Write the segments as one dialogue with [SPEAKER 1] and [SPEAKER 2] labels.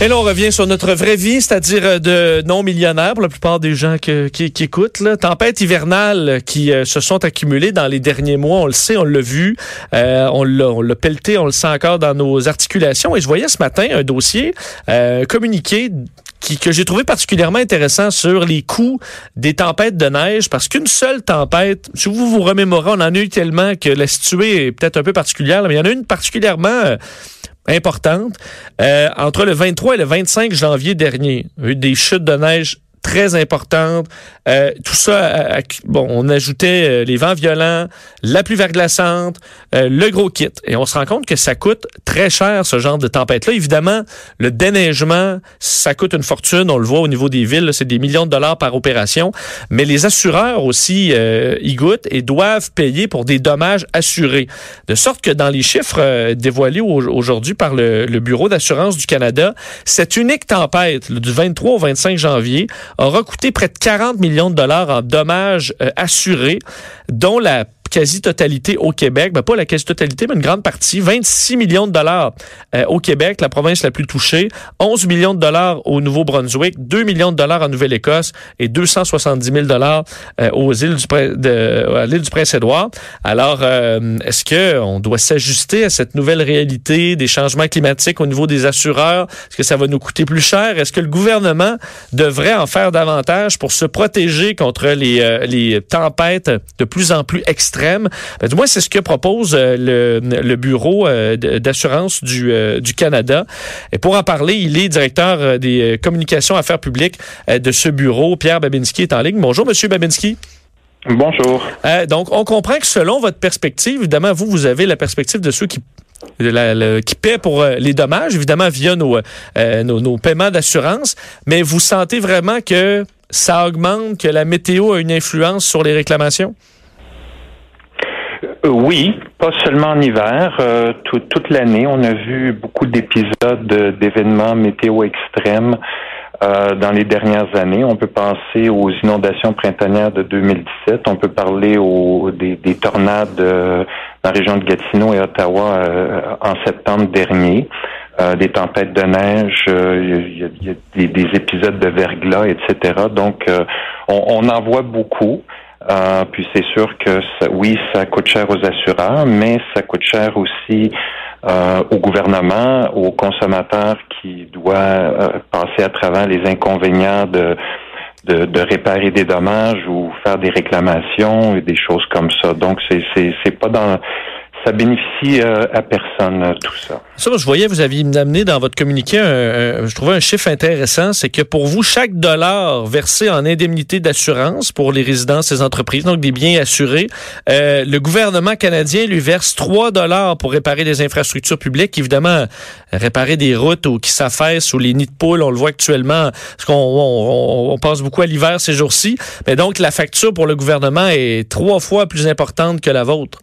[SPEAKER 1] Et là, on revient sur notre vraie vie, c'est-à-dire euh, de non-millionnaires pour la plupart des gens qui, écoutent. Là. Tempêtes hivernales qui euh, se sont accumulées dans les derniers mois, on le sait, on l'a vu, euh, on l'a pelleté, on le sent encore dans nos articulations. Et je voyais ce matin un dossier communiqué qui, que j'ai trouvé particulièrement intéressant sur les coûts des tempêtes de neige, parce qu'une seule tempête, si vous vous remémorez, on en a eu tellement que la située est peut-être un peu particulière, mais il y en a une particulièrement importante. Euh, entre le 23 et le 25 janvier dernier, il y a eu des chutes de neige très importante. Euh, tout ça, euh, bon, on ajoutait euh, les vents violents, la pluie verglaçante, le gros kit. Et on se rend compte que ça coûte très cher, ce genre de tempête-là. Évidemment, le déneigement, ça coûte une fortune. On le voit au niveau des villes, c'est des millions de dollars par opération. Mais les assureurs aussi y goûtent et doivent payer pour des dommages assurés. De sorte que dans les chiffres dévoilés aujourd'hui par le, le Bureau d'assurance du Canada, cette unique tempête du 23 au 25 janvier aura coûté près de 40 millions de dollars en dommages euh, assurés, dont la quasi-totalité au Québec, ben pas la quasi-totalité, mais une grande partie, 26 millions de dollars euh, au Québec, la province la plus touchée, 11 millions de dollars au Nouveau-Brunswick, 2 millions de dollars en Nouvelle-Écosse et 270 000 dollars euh, aux îles du, à l'île du Prince-Édouard. Alors, euh, est-ce que on doit s'ajuster à cette nouvelle réalité des changements climatiques au niveau des assureurs? Est-ce que ça va nous coûter plus cher? Est-ce que le gouvernement devrait en faire davantage pour se protéger contre les, les tempêtes de plus en plus extrêmes? Ben, du moins, c'est ce que propose euh, le, Bureau euh, d'assurance du, euh, du Canada. Et pour en parler, il est directeur des communications affaires publiques de ce bureau. Pierre Babinski est en ligne. Bonjour, Monsieur Babinski.
[SPEAKER 2] Bonjour.
[SPEAKER 1] donc, on comprend que selon votre perspective, évidemment, vous, vous avez la perspective de ceux qui qui paient pour les dommages, évidemment via nos, nos, nos, paiements d'assurance, mais vous sentez vraiment que ça augmente, que la météo a une influence sur les réclamations?
[SPEAKER 2] Euh, oui, pas seulement en hiver, euh, toute l'année. On a vu beaucoup d'épisodes d'événements météo extrêmes euh, dans les dernières années. On peut penser aux inondations printanières de 2017. On peut parler aux, des, tornades dans la région de Gatineau et Ottawa en septembre dernier. des tempêtes de neige, il y, a, des, épisodes de verglas, etc. Donc, on, on en voit beaucoup. Euh, puis c'est sûr que oui, ça coûte cher aux assureurs, mais ça coûte cher aussi euh, au gouvernement, aux consommateurs qui doivent euh, passer à travers les inconvénients de, de, de, réparer des dommages ou faire des réclamations et des choses comme ça. Donc c'est c'est pas dans ça bénéficie euh, à personne, euh, tout ça. Ça,
[SPEAKER 1] je voyais, vous aviez amené dans votre communiqué, un, je trouvais un chiffre intéressant, c'est que pour vous, chaque dollar versé en indemnité d'assurance pour les résidences et entreprises, donc des biens assurés, euh, le gouvernement canadien lui verse 3 dollars pour réparer des infrastructures publiques. Évidemment, réparer des routes ou qui s'affaissent ou les nids de poules, on le voit actuellement, parce qu'on on, on passe beaucoup à l'hiver ces jours-ci. Mais donc, la facture pour le gouvernement est trois fois plus importante que la vôtre.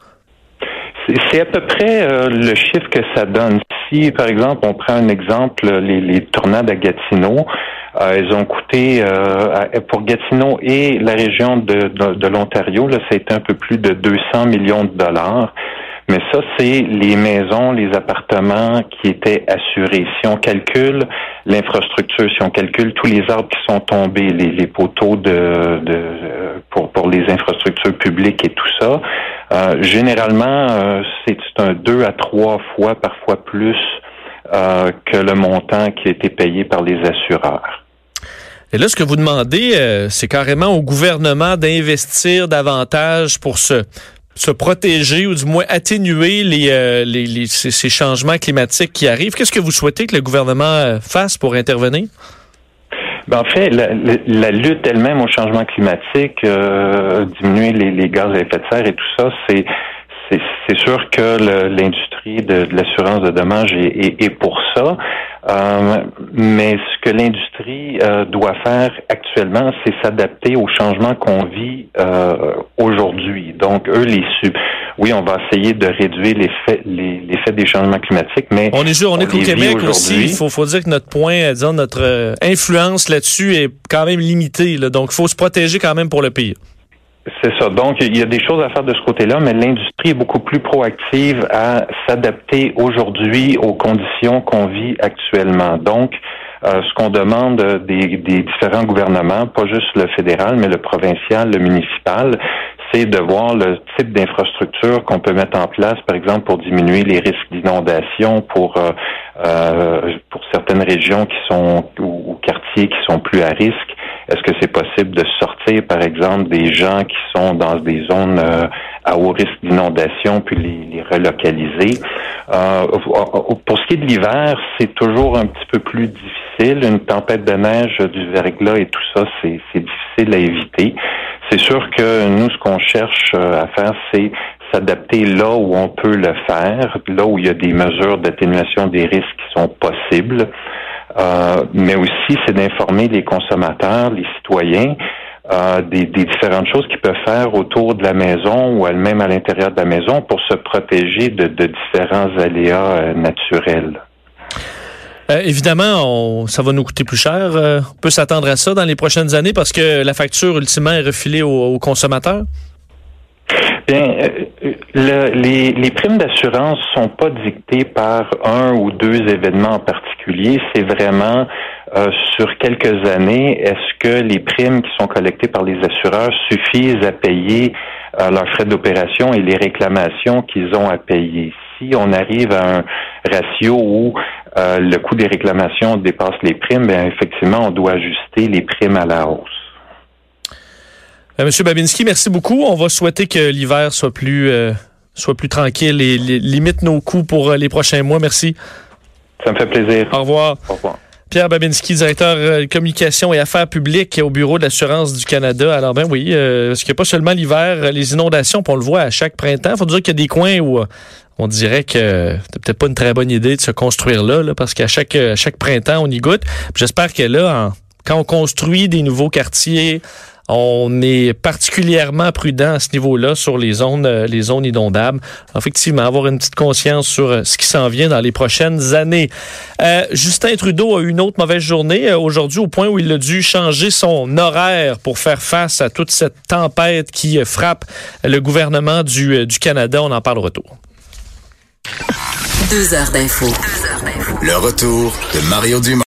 [SPEAKER 2] C'est à peu près euh, le chiffre que ça donne. Si, par exemple, on prend un exemple, les, les tornades à Gatineau, euh, elles ont coûté euh, pour Gatineau et la région de, de, l'Ontario, là, ça a été un peu plus de 200 millions de dollars. Mais ça, c'est les maisons, les appartements qui étaient assurés. Si on calcule l'infrastructure, si on calcule tous les arbres qui sont tombés, les, les poteaux de, de pour, pour les infrastructures publiques et tout ça, euh, généralement, euh, c'est un deux à trois fois, parfois plus, euh, que le montant qui a été payé par les assureurs.
[SPEAKER 1] Et là, ce que vous demandez, c'est carrément au gouvernement d'investir davantage pour se, se protéger ou du moins atténuer les, les, ces changements climatiques qui arrivent. Qu'est-ce que vous souhaitez que le gouvernement fasse pour intervenir?
[SPEAKER 2] Ben, en fait, la, lutte elle-même au changement climatique, euh, diminuer les, gaz à effet de serre et tout ça, c'est c'est sûr que l'industrie de, l'assurance de dommages est, est, pour ça. Euh, mais ce que l'industrie euh, doit faire actuellement, c'est s'adapter aux changements qu'on vit euh, aujourd'hui. Donc, eux, les oui, on va essayer de réduire l'effet l'effet des changements climatiques, mais
[SPEAKER 1] on est on, est au Québec aussi. Il faut, faut dire que notre point, disons, notre influence là-dessus est quand même limitée. Là, donc, il faut se protéger quand même pour le pire.
[SPEAKER 2] C'est ça. Donc, il y a des choses à faire de ce côté-là, mais l'industrie est beaucoup plus proactive à s'adapter aujourd'hui aux conditions qu'on vit actuellement. Donc, euh, ce qu'on demande des, des, différents gouvernements, pas juste le fédéral, mais le provincial, le municipal, c'est de voir le type d'infrastructure qu'on peut mettre en place, par exemple, pour diminuer les risques d'inondation, pour euh, euh, pour certaines régions qui sont ou quartiers qui sont plus à risque. Est-ce que c'est possible de sortir, par exemple, des gens qui sont dans des zones euh, à haut risque d'inondation, puis les, relocaliser? Euh, pour ce qui est de l'hiver, c'est toujours un petit peu plus difficile. Une tempête de neige, du verglas et tout ça, c'est difficile à éviter. C'est sûr que nous, ce qu'on cherche euh, à faire, c'est s'adapter là où on peut le faire, là où il y a des mesures d'atténuation des risques qui sont possibles. Euh, mais aussi, c'est d'informer les consommateurs, les citoyens, euh, des, différentes choses qu'ils peuvent faire autour de la maison ou même à l'intérieur de la maison pour se protéger de, différents aléas naturels.
[SPEAKER 1] Évidemment, ça va nous coûter plus cher. on peut s'attendre à ça dans les prochaines années parce que la facture ultimement est refilée aux consommateurs.
[SPEAKER 2] Bien, euh, les, primes d'assurance sont pas dictées par un ou deux événements en particulier. C'est vraiment euh, sur quelques années, est-ce que les primes qui sont collectées par les assureurs suffisent à payer euh, leurs frais d'opération et les réclamations qu'ils ont à payer? Si on arrive à un ratio où le coût des réclamations dépasse les primes, bien effectivement, on doit ajuster les primes à la hausse.
[SPEAKER 1] Euh, Monsieur Babinski, merci beaucoup. On va souhaiter que l'hiver soit plus euh, soit plus tranquille et limite nos coûts pour euh, les prochains mois. Merci.
[SPEAKER 2] Ça me fait plaisir.
[SPEAKER 1] Au revoir.
[SPEAKER 2] Au revoir.
[SPEAKER 1] Pierre Babinski, directeur de communication et affaires publiques au Bureau de l'assurance du Canada. Alors ben oui, parce qu'il n'y a pas seulement l'hiver, les inondations, on le voit à chaque printemps. Faut dire qu'il y a des coins où on dirait que c'est peut-être pas une très bonne idée de se construire là, parce qu'à chaque, chaque printemps, on y goûte. J'espère que là, quand on construit des nouveaux quartiers, on est particulièrement prudent à ce niveau-là sur les zones, euh, les zones inondables. Effectivement, avoir une petite conscience sur euh, ce qui s'en vient dans les prochaines années. Euh, Justin Trudeau a eu une autre mauvaise journée aujourd'hui au point où il a dû changer son horaire pour faire face à toute cette tempête qui frappe le gouvernement du, du Canada. On en parle au retour.
[SPEAKER 3] Deux heures d'info. Le retour de Mario Dumont.